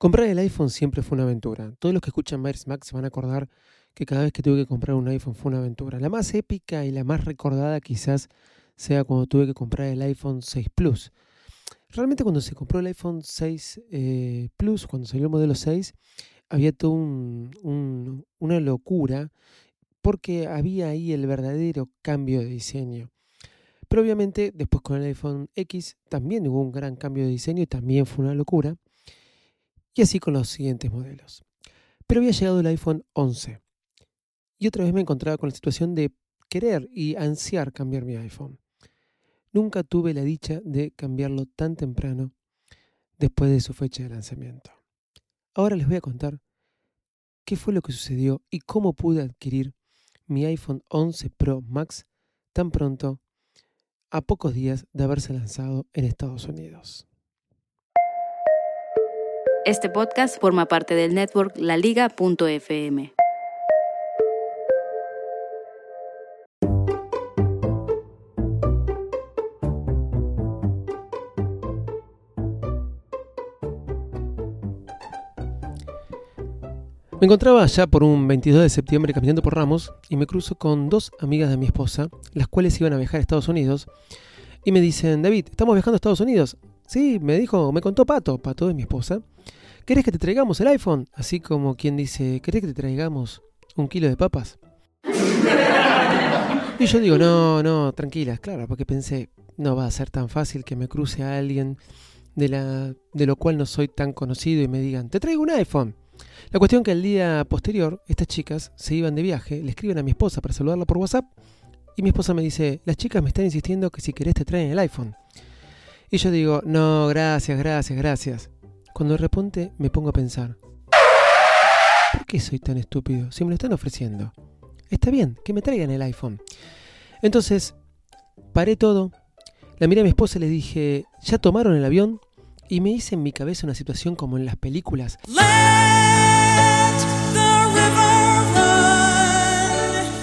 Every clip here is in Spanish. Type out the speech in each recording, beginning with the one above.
Comprar el iPhone siempre fue una aventura. Todos los que escuchan Myers Max se van a acordar que cada vez que tuve que comprar un iPhone fue una aventura. La más épica y la más recordada quizás sea cuando tuve que comprar el iPhone 6 Plus. Realmente cuando se compró el iPhone 6 eh, Plus, cuando salió el modelo 6, había toda un, una locura porque había ahí el verdadero cambio de diseño. Pero obviamente después con el iPhone X también hubo un gran cambio de diseño y también fue una locura. Y así con los siguientes modelos. Pero había llegado el iPhone 11. Y otra vez me encontraba con la situación de querer y ansiar cambiar mi iPhone. Nunca tuve la dicha de cambiarlo tan temprano después de su fecha de lanzamiento. Ahora les voy a contar qué fue lo que sucedió y cómo pude adquirir mi iPhone 11 Pro Max tan pronto a pocos días de haberse lanzado en Estados Unidos. Este podcast forma parte del network laliga.fm. Me encontraba allá por un 22 de septiembre caminando por Ramos y me cruzo con dos amigas de mi esposa, las cuales iban a viajar a Estados Unidos, y me dicen, David, ¿estamos viajando a Estados Unidos? Sí, me dijo, me contó Pato, Pato de mi esposa. ¿Querés que te traigamos el iPhone? Así como quien dice, ¿querés que te traigamos un kilo de papas? Y yo digo, no, no, tranquilas, claro, porque pensé, no va a ser tan fácil que me cruce a alguien de, la, de lo cual no soy tan conocido y me digan, te traigo un iPhone. La cuestión que el día posterior, estas chicas se iban de viaje, le escriben a mi esposa para saludarla por WhatsApp, y mi esposa me dice, las chicas me están insistiendo que si querés te traen el iPhone. Y yo digo, no, gracias, gracias, gracias. Cuando de repente me pongo a pensar, ¿por qué soy tan estúpido si me lo están ofreciendo? Está bien, que me traigan el iPhone. Entonces, paré todo, la miré a mi esposa y le dije, ¿ya tomaron el avión? Y me hice en mi cabeza una situación como en las películas.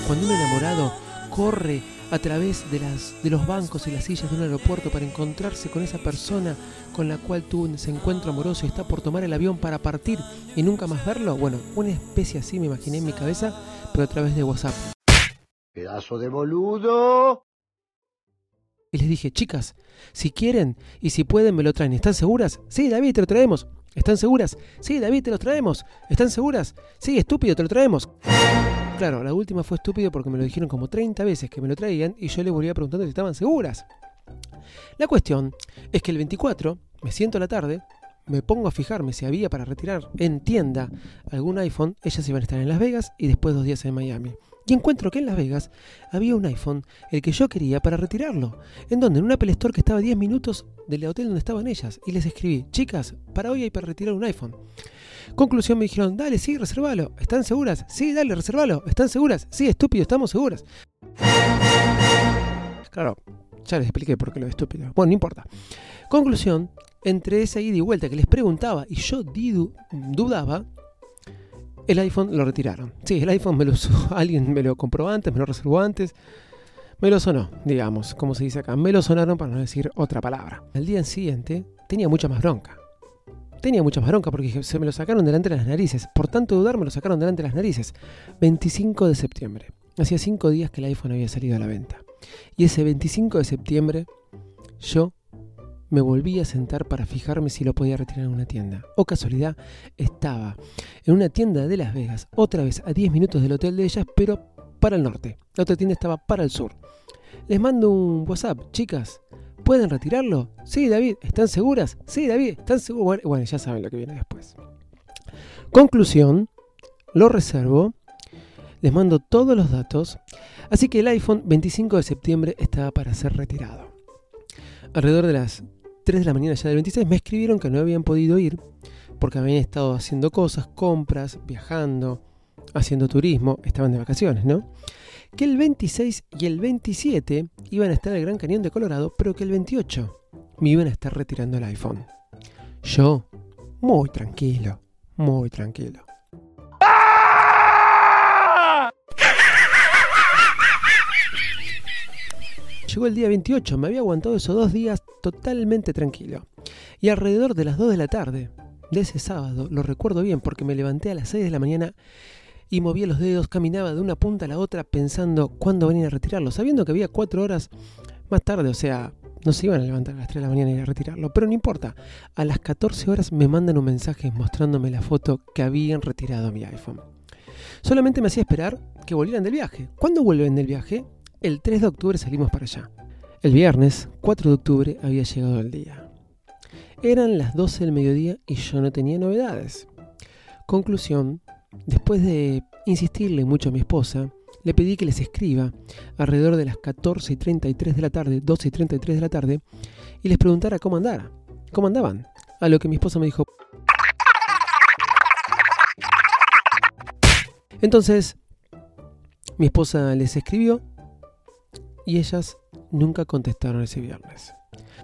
Cuando un enamorado corre a través de, las, de los bancos y las sillas de un aeropuerto para encontrarse con esa persona con la cual tuvo ese encuentro amoroso y está por tomar el avión para partir y nunca más verlo. Bueno, una especie así me imaginé en mi cabeza, pero a través de WhatsApp. Pedazo de boludo. Y les dije, chicas, si quieren y si pueden me lo traen. ¿Están seguras? Sí, David, te lo traemos. ¿Están seguras? Sí, David, te lo traemos. ¿Están seguras? Sí, estúpido, te lo traemos. Claro, la última fue estúpido porque me lo dijeron como 30 veces que me lo traían y yo le volvía preguntando si estaban seguras. La cuestión es que el 24 me siento a la tarde, me pongo a fijarme si había para retirar en tienda algún iPhone, ellas iban a estar en Las Vegas y después dos días en Miami. Y encuentro que en Las Vegas había un iPhone, el que yo quería para retirarlo. ¿En donde En un Apple Store que estaba a 10 minutos del hotel donde estaban ellas. Y les escribí, chicas, para hoy hay para retirar un iPhone. Conclusión me dijeron, dale, sí, reservalo. ¿Están seguras? Sí, dale, reservalo. ¿Están seguras? Sí, estúpido, estamos seguras. Claro, ya les expliqué por qué lo estúpido. Bueno, no importa. Conclusión, entre esa ida y vuelta que les preguntaba y yo dudaba, el iPhone lo retiraron. Sí, el iPhone me lo usó, alguien me lo compró antes, me lo reservó antes. Me lo sonó, digamos, como se dice acá. Me lo sonaron para no decir otra palabra. Al día siguiente tenía mucha más bronca. Tenía mucha bronca porque se me lo sacaron delante de las narices. Por tanto dudar, me lo sacaron delante de las narices. 25 de septiembre. Hacía 5 días que el iPhone había salido a la venta. Y ese 25 de septiembre yo me volví a sentar para fijarme si lo podía retirar en una tienda. O casualidad, estaba en una tienda de Las Vegas, otra vez a 10 minutos del hotel de ellas, pero para el norte. La otra tienda estaba para el sur. Les mando un WhatsApp, chicas, ¿pueden retirarlo? Sí, David, ¿están seguras? Sí, David, ¿están seguras? Bueno, ya saben lo que viene después. Conclusión, lo reservo, les mando todos los datos, así que el iPhone 25 de septiembre estaba para ser retirado. Alrededor de las 3 de la mañana ya del 26 me escribieron que no habían podido ir porque habían estado haciendo cosas, compras, viajando, haciendo turismo, estaban de vacaciones, ¿no? Que el 26 y el 27 iban a estar en el Gran Cañón de Colorado, pero que el 28 me iban a estar retirando el iPhone. Yo, muy tranquilo, muy tranquilo. Llegó el día 28, me había aguantado esos dos días totalmente tranquilo. Y alrededor de las 2 de la tarde de ese sábado, lo recuerdo bien porque me levanté a las 6 de la mañana y movía los dedos, caminaba de una punta a la otra pensando cuándo venir a retirarlo, sabiendo que había 4 horas más tarde, o sea, no se iban a levantar a las 3 de la mañana y a retirarlo, pero no importa. A las 14 horas me mandan un mensaje mostrándome la foto que habían retirado mi iPhone. Solamente me hacía esperar que volvieran del viaje. ¿Cuándo vuelven del viaje? El 3 de octubre salimos para allá. El viernes, 4 de octubre, había llegado el día. Eran las 12 del mediodía y yo no tenía novedades. Conclusión, después de insistirle mucho a mi esposa, le pedí que les escriba alrededor de las 14 y 33 de la tarde, 12 y 33 de la tarde, y les preguntara cómo andara, cómo andaban. A lo que mi esposa me dijo... Entonces, mi esposa les escribió y ellas nunca contestaron ese viernes.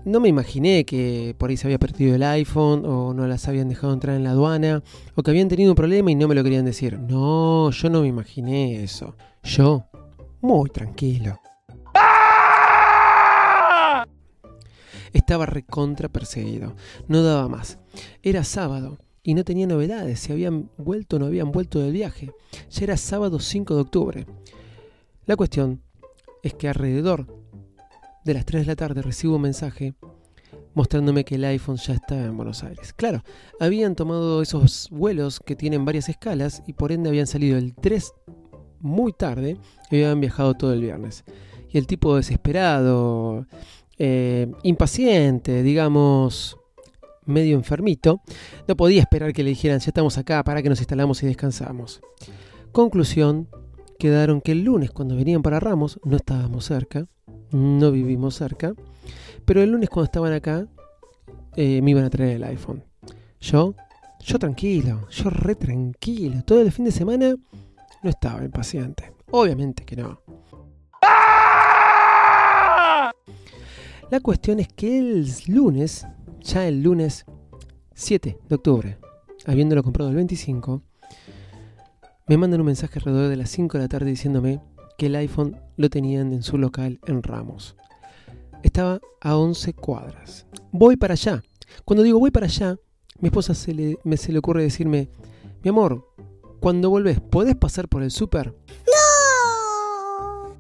No me imaginé que por ahí se había perdido el iPhone o no las habían dejado entrar en la aduana o que habían tenido un problema y no me lo querían decir. No, yo no me imaginé eso. Yo, muy tranquilo. Estaba recontra perseguido. No daba más. Era sábado y no tenía novedades, si habían vuelto o no habían vuelto del viaje. Ya era sábado 5 de octubre. La cuestión es que alrededor de las 3 de la tarde recibo un mensaje mostrándome que el iPhone ya estaba en Buenos Aires. Claro, habían tomado esos vuelos que tienen varias escalas y por ende habían salido el 3 muy tarde y habían viajado todo el viernes. Y el tipo desesperado, eh, impaciente, digamos, medio enfermito, no podía esperar que le dijeran, ya estamos acá, para que nos instalamos y descansamos. Conclusión, quedaron que el lunes cuando venían para Ramos no estábamos cerca, no vivimos cerca, pero el lunes cuando estaban acá eh, me iban a traer el iPhone. Yo, yo tranquilo, yo re tranquilo, todo el fin de semana no estaba impaciente, obviamente que no. La cuestión es que el lunes, ya el lunes 7 de octubre, habiéndolo comprado el 25, me mandan un mensaje alrededor de las 5 de la tarde diciéndome que el iPhone lo tenían en su local en Ramos. Estaba a 11 cuadras. Voy para allá. Cuando digo voy para allá, mi esposa se le, me, se le ocurre decirme, mi amor, cuando volvés, ¿podés pasar por el súper? ¡No!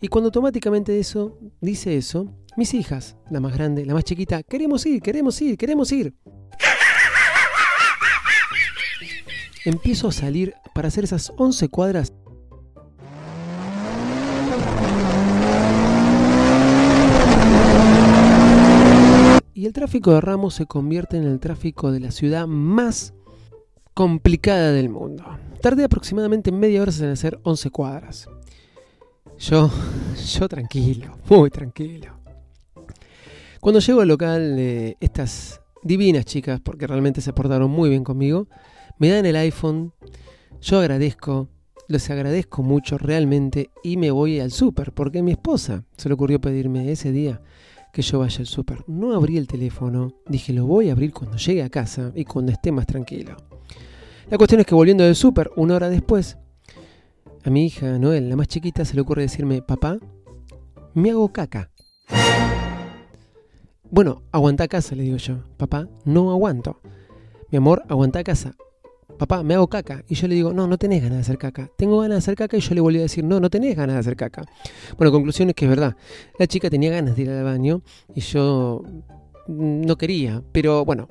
Y cuando automáticamente eso, dice eso, mis hijas, la más grande, la más chiquita, queremos ir, queremos ir, queremos ir. Empiezo a salir para hacer esas 11 cuadras. Y el tráfico de Ramos se convierte en el tráfico de la ciudad más complicada del mundo. Tardé aproximadamente media hora en hacer 11 cuadras. Yo, yo tranquilo, muy tranquilo. Cuando llego al local de estas divinas chicas, porque realmente se portaron muy bien conmigo, me dan el iPhone, yo agradezco, les agradezco mucho realmente y me voy al súper, porque mi esposa se le ocurrió pedirme ese día que yo vaya al súper. No abrí el teléfono, dije lo voy a abrir cuando llegue a casa y cuando esté más tranquilo. La cuestión es que volviendo del súper, una hora después, a mi hija Noel, la más chiquita, se le ocurre decirme, papá, me hago caca. Bueno, aguanta casa, le digo yo. Papá, no aguanto. Mi amor, aguanta casa papá, me hago caca. Y yo le digo, no, no tenés ganas de hacer caca. Tengo ganas de hacer caca y yo le volví a decir, no, no tenés ganas de hacer caca. Bueno, conclusión es que es verdad. La chica tenía ganas de ir al baño y yo no quería. Pero bueno,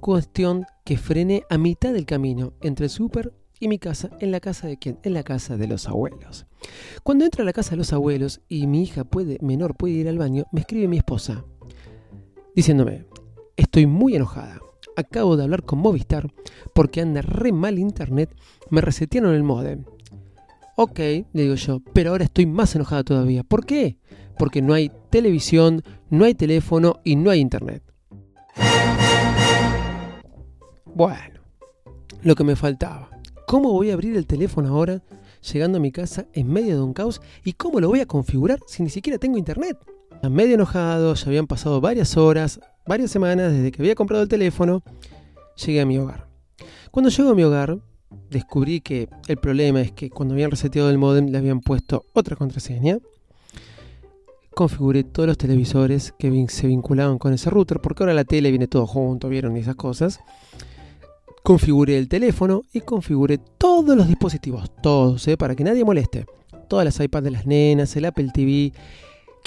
cuestión que frené a mitad del camino entre el súper y mi casa. ¿En la casa de quién? En la casa de los abuelos. Cuando entro a la casa de los abuelos y mi hija puede, menor puede ir al baño, me escribe mi esposa diciéndome, estoy muy enojada acabo de hablar con Movistar porque anda re mal internet, me resetearon el modem. Ok, le digo yo, pero ahora estoy más enojada todavía. ¿Por qué? porque no hay televisión, no hay teléfono y no hay internet. Bueno, lo que me faltaba. ¿Cómo voy a abrir el teléfono ahora llegando a mi casa en medio de un caos? ¿Y cómo lo voy a configurar si ni siquiera tengo internet? Medio enojado, ya habían pasado varias horas, varias semanas desde que había comprado el teléfono, llegué a mi hogar. Cuando llego a mi hogar, descubrí que el problema es que cuando habían reseteado el modem le habían puesto otra contraseña. Configuré todos los televisores que se vinculaban con ese router, porque ahora la tele viene todo junto, vieron esas cosas. Configuré el teléfono y configuré todos los dispositivos, todos, ¿eh? para que nadie moleste. Todas las iPads de las nenas, el Apple TV.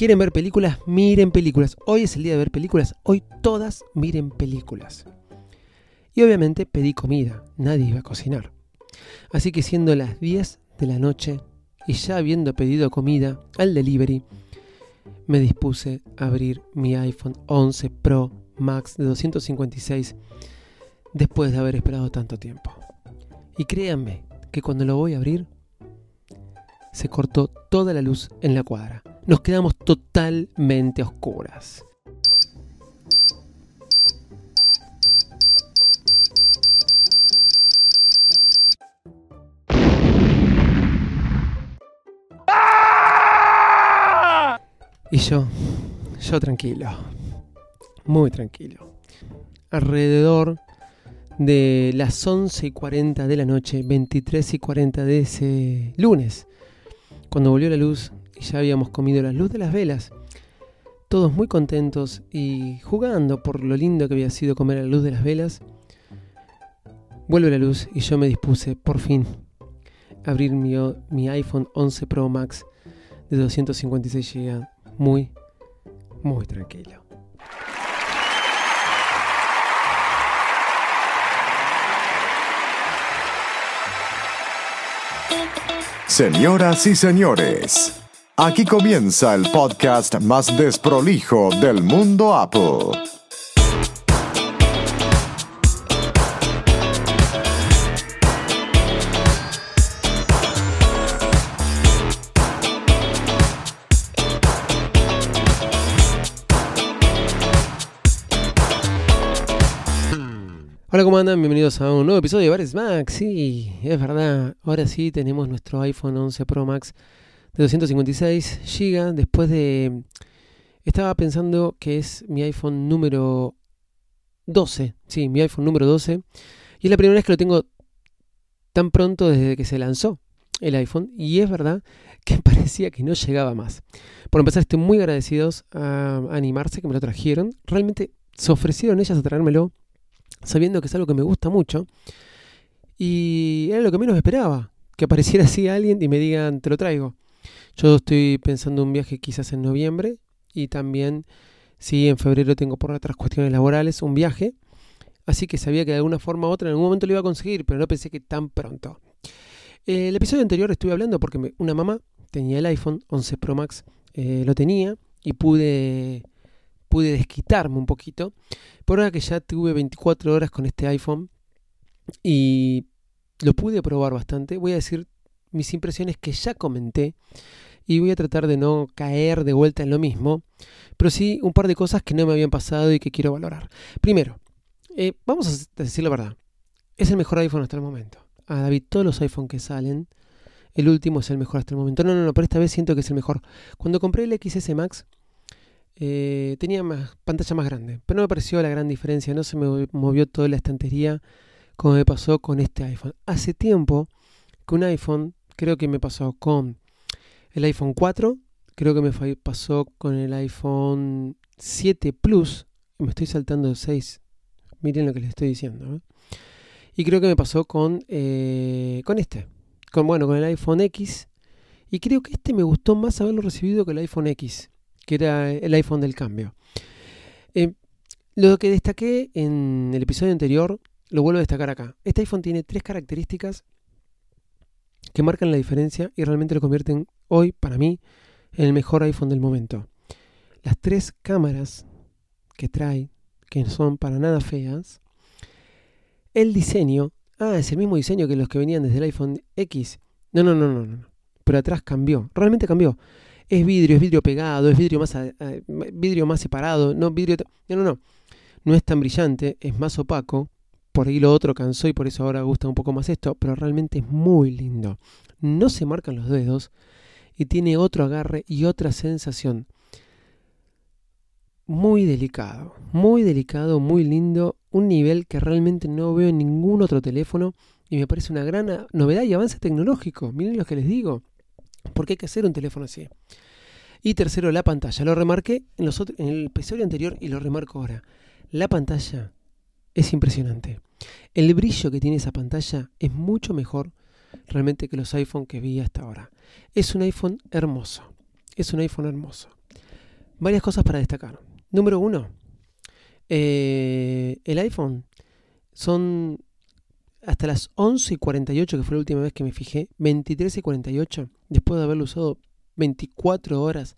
¿Quieren ver películas? Miren películas. Hoy es el día de ver películas. Hoy todas miren películas. Y obviamente pedí comida, nadie iba a cocinar. Así que siendo las 10 de la noche y ya habiendo pedido comida al delivery, me dispuse a abrir mi iPhone 11 Pro Max de 256 después de haber esperado tanto tiempo. Y créanme que cuando lo voy a abrir, se cortó toda la luz en la cuadra. Nos quedamos totalmente oscuras. Y yo, yo tranquilo, muy tranquilo. Alrededor de las 11 y 40 de la noche, 23 y 40 de ese lunes, cuando volvió la luz y ya habíamos comido la luz de las velas, todos muy contentos y jugando por lo lindo que había sido comer a la luz de las velas, vuelve la luz y yo me dispuse por fin a abrir mi, mi iPhone 11 Pro Max de 256 GB muy, muy tranquilo. Señoras y señores, aquí comienza el podcast más desprolijo del mundo Apple. Hola, ¿cómo andan? Bienvenidos a un nuevo episodio de Bares Max. Sí, es verdad. Ahora sí tenemos nuestro iPhone 11 Pro Max de 256 GB. Después de. Estaba pensando que es mi iPhone número 12. Sí, mi iPhone número 12. Y es la primera vez que lo tengo tan pronto desde que se lanzó el iPhone. Y es verdad que parecía que no llegaba más. Por empezar, estoy muy agradecidos a Animarse que me lo trajeron. Realmente se ofrecieron ellas a traérmelo sabiendo que es algo que me gusta mucho. Y era lo que menos esperaba, que apareciera así alguien y me digan, te lo traigo. Yo estoy pensando un viaje quizás en noviembre y también, si en febrero tengo por otras cuestiones laborales, un viaje. Así que sabía que de alguna forma u otra en algún momento lo iba a conseguir, pero no pensé que tan pronto. Eh, el episodio anterior estuve hablando porque una mamá tenía el iPhone 11 Pro Max, eh, lo tenía y pude pude desquitarme un poquito. Por ahora que ya tuve 24 horas con este iPhone y lo pude probar bastante, voy a decir mis impresiones que ya comenté y voy a tratar de no caer de vuelta en lo mismo, pero sí un par de cosas que no me habían pasado y que quiero valorar. Primero, eh, vamos a decir la verdad, es el mejor iPhone hasta el momento. A David, todos los iPhones que salen, el último es el mejor hasta el momento. No, no, no, pero esta vez siento que es el mejor. Cuando compré el XS Max, eh, tenía más, pantalla más grande, pero no me pareció la gran diferencia, no se me movió toda la estantería como me pasó con este iPhone. Hace tiempo que un iPhone, creo que me pasó con el iPhone 4, creo que me pasó con el iPhone 7 Plus, me estoy saltando de 6, miren lo que les estoy diciendo. ¿eh? Y creo que me pasó con, eh, con este, con, bueno, con el iPhone X, y creo que este me gustó más haberlo recibido que el iPhone X que era el iPhone del cambio. Eh, lo que destaqué en el episodio anterior, lo vuelvo a destacar acá. Este iPhone tiene tres características que marcan la diferencia y realmente lo convierten hoy, para mí, en el mejor iPhone del momento. Las tres cámaras que trae, que son para nada feas. El diseño, ah, es el mismo diseño que los que venían desde el iPhone X. No, no, no, no, no. Pero atrás cambió, realmente cambió. es vidrio, es vidrio pegado, es vidrio más, vidrio más separado, no vidrio... No, no, no. No es tan brillante, es más opaco. Por ahí lo otro cansó y por eso ahora gusta un poco más esto, pero realmente es muy lindo. No se marcan los dedos y tiene otro agarre y otra sensación. Muy delicado, muy delicado, muy lindo, un nivel que realmente no veo en ningún otro teléfono y me parece una gran novedad y avance tecnológico. Miren lo que les digo, porque hay que hacer un teléfono así. Y tercero, la pantalla. Lo remarqué en, los en el episodio anterior y lo remarco ahora. La pantalla es impresionante. El brillo que tiene esa pantalla es mucho mejor realmente que los iPhone que vi hasta ahora. Es un iPhone hermoso. Es un iPhone hermoso. Varias cosas para destacar. Número uno, eh, el iPhone son hasta las 11 y 48, que fue la última vez que me fijé, 23 y 48, después de haberlo usado 24 horas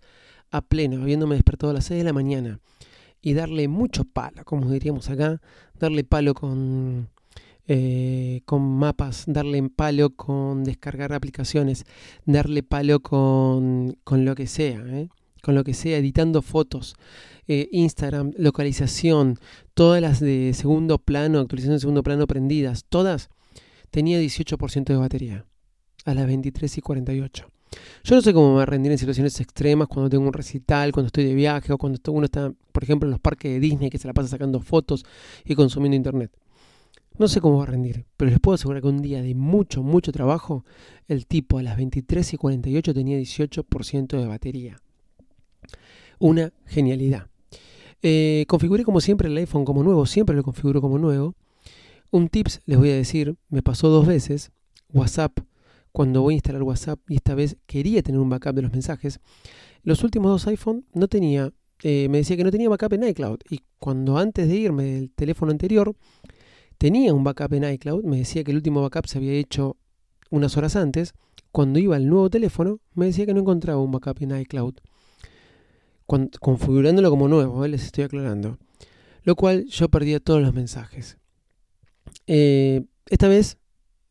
a pleno, habiéndome despertado a las 6 de la mañana, y darle mucho palo, como diríamos acá, darle palo con eh, con mapas, darle palo con descargar aplicaciones, darle palo con, con lo que sea, ¿eh? con lo que sea, editando fotos, eh, Instagram, localización, todas las de segundo plano, actualización de segundo plano prendidas, todas, tenía 18% de batería a las 23 y 48. Yo no sé cómo me rendir en situaciones extremas, cuando tengo un recital, cuando estoy de viaje o cuando uno está, por ejemplo, en los parques de Disney que se la pasa sacando fotos y consumiendo internet. No sé cómo va a rendir, pero les puedo asegurar que un día de mucho, mucho trabajo, el tipo a las 23 y 48 tenía 18% de batería. Una genialidad. Eh, configuré como siempre el iPhone como nuevo, siempre lo configuro como nuevo. Un tips les voy a decir, me pasó dos veces. WhatsApp, cuando voy a instalar WhatsApp y esta vez quería tener un backup de los mensajes. Los últimos dos iPhone no tenía, eh, me decía que no tenía backup en iCloud. Y cuando antes de irme del teléfono anterior, tenía un backup en iCloud, me decía que el último backup se había hecho unas horas antes. Cuando iba al nuevo teléfono, me decía que no encontraba un backup en iCloud. configurándolo como nuevo, eh, les estoy aclarando. Lo cual yo perdía todos los mensajes. Eh, esta vez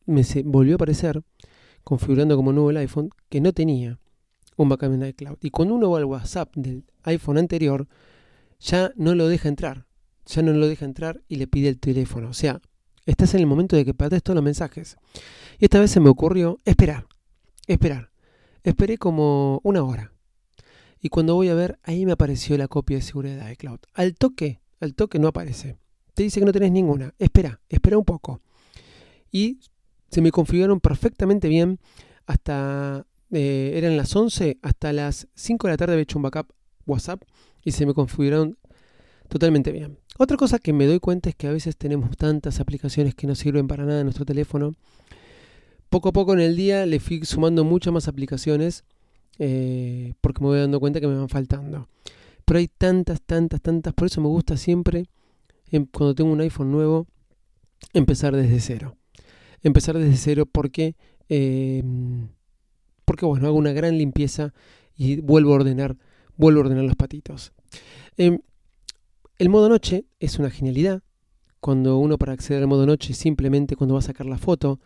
me volvió a aparecer, configurando como nuevo el iPhone, que no tenía un backup en iCloud. Y cuando uno va al WhatsApp del iPhone anterior, ya no lo deja entrar ya no lo deja entrar y le pide el teléfono. O sea, estás en el momento de que perdés todos los mensajes. Y esta vez se me ocurrió esperar, esperar. Esperé como una hora. Y cuando voy a ver, ahí me apareció la copia de seguridad de iCloud. Al toque, al toque no aparece. Te dice que no tenés ninguna. Espera, espera un poco. Y se me configuraron perfectamente bien hasta... Eh, eran las 11, hasta las 5 de la tarde había hecho un backup WhatsApp y se me configuraron totalmente bien. Otra cosa que me doy cuenta es que a veces tenemos tantas aplicaciones que no sirven para nada en nuestro teléfono. Poco a poco en el día le fui sumando muchas más aplicaciones eh, porque me voy dando cuenta que me van faltando. Pero hay tantas, tantas, tantas. Por eso me gusta siempre, em, cuando tengo un iPhone nuevo, empezar desde cero. Empezar desde cero porque, em, porque bueno, hago una gran limpieza y vuelvo a ordenar, vuelvo a ordenar los patitos. Em, el modo noche es una genialidad. Cuando uno para acceder al modo noche simplemente cuando va a sacar la foto,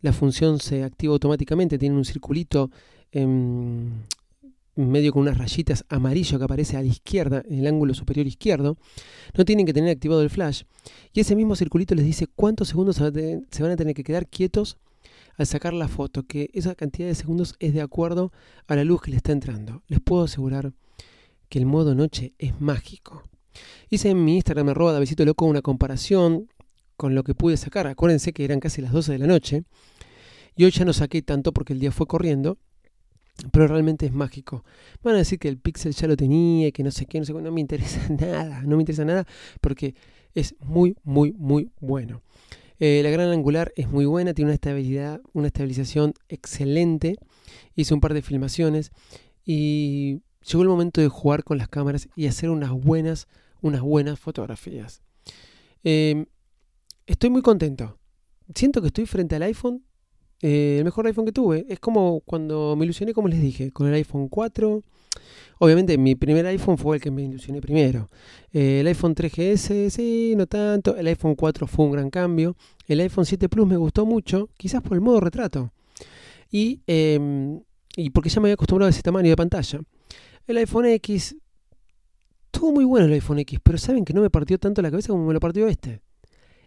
la función se activa automáticamente, tiene un circulito en medio con unas rayitas amarillo que aparece a la izquierda, en el ángulo superior izquierdo. No tienen que tener activado el flash. Y ese mismo circulito les dice cuántos segundos se van a tener que quedar quietos al sacar la foto, que esa cantidad de segundos es de acuerdo a la luz que le está entrando. Les puedo asegurar que el modo noche es mágico. Hice en mi Instagram arroba Davidito Loco una comparación con lo que pude sacar. Acuérdense que eran casi las 12 de la noche. Y hoy ya no saqué tanto porque el día fue corriendo. Pero realmente es mágico. Van a decir que el Pixel ya lo tenía, que no sé qué, no sé qué. No me interesa nada. No me interesa nada porque es muy, muy, muy bueno. Eh, la gran angular es muy buena, tiene una estabilidad, una estabilización excelente. Hice un par de filmaciones y llegó el momento de jugar con las cámaras y hacer unas buenas unas buenas fotografías. Em, estoy muy contento. Siento que estoy frente al iPhone, eh, el mejor iPhone que tuve. Es como cuando me ilusioné, como les dije, con el iPhone 4. Obviamente mi primer iPhone fue el que me ilusioné primero. Eh, el iPhone 3GS, sí, no tanto. El iPhone 4 fue un gran cambio. El iPhone 7 Plus me gustó mucho, quizás por el modo retrato. Y, em, y porque ya me había acostumbrado a ese tamaño de pantalla. El iPhone X, estuvo muy bueno el iPhone X, pero saben que no me partió tanto la cabeza como me lo partió este.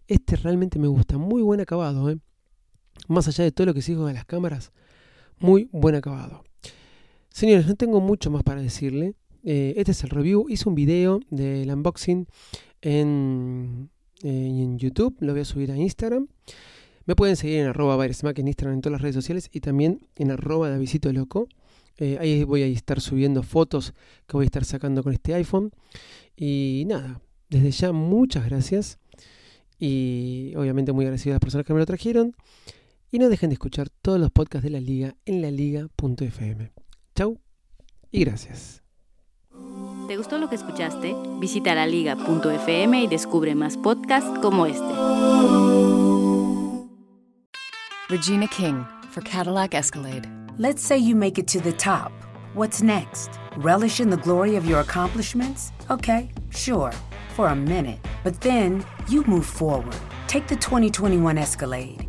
Este realmente me gusta, muy buen acabado, ¿eh? Más allá de todo lo que se dijo de las cámaras, muy buen acabado. Señores, no tengo mucho más para decirle. Eh, este es el review. Hice un video del unboxing en, en YouTube. Lo voy a subir a Instagram. Me pueden seguir en arroba en Instagram en todas las redes sociales y también en arroba Davisito Loco. Eh, ahí voy a estar subiendo fotos que voy a estar sacando con este iPhone. Y nada, desde ya muchas gracias. Y obviamente muy agradecido a las personas que me lo trajeron. Y no dejen de escuchar todos los podcasts de la liga en laliga.fm. Chau y gracias. ¿Te gustó lo que escuchaste? Visita laliga.fm y descubre más podcasts como este. Regina King for Cadillac Escalade. Let's say you make it to the top. What's next? Relish in the glory of your accomplishments? Okay, sure, for a minute. But then you move forward. Take the 2021 Escalade.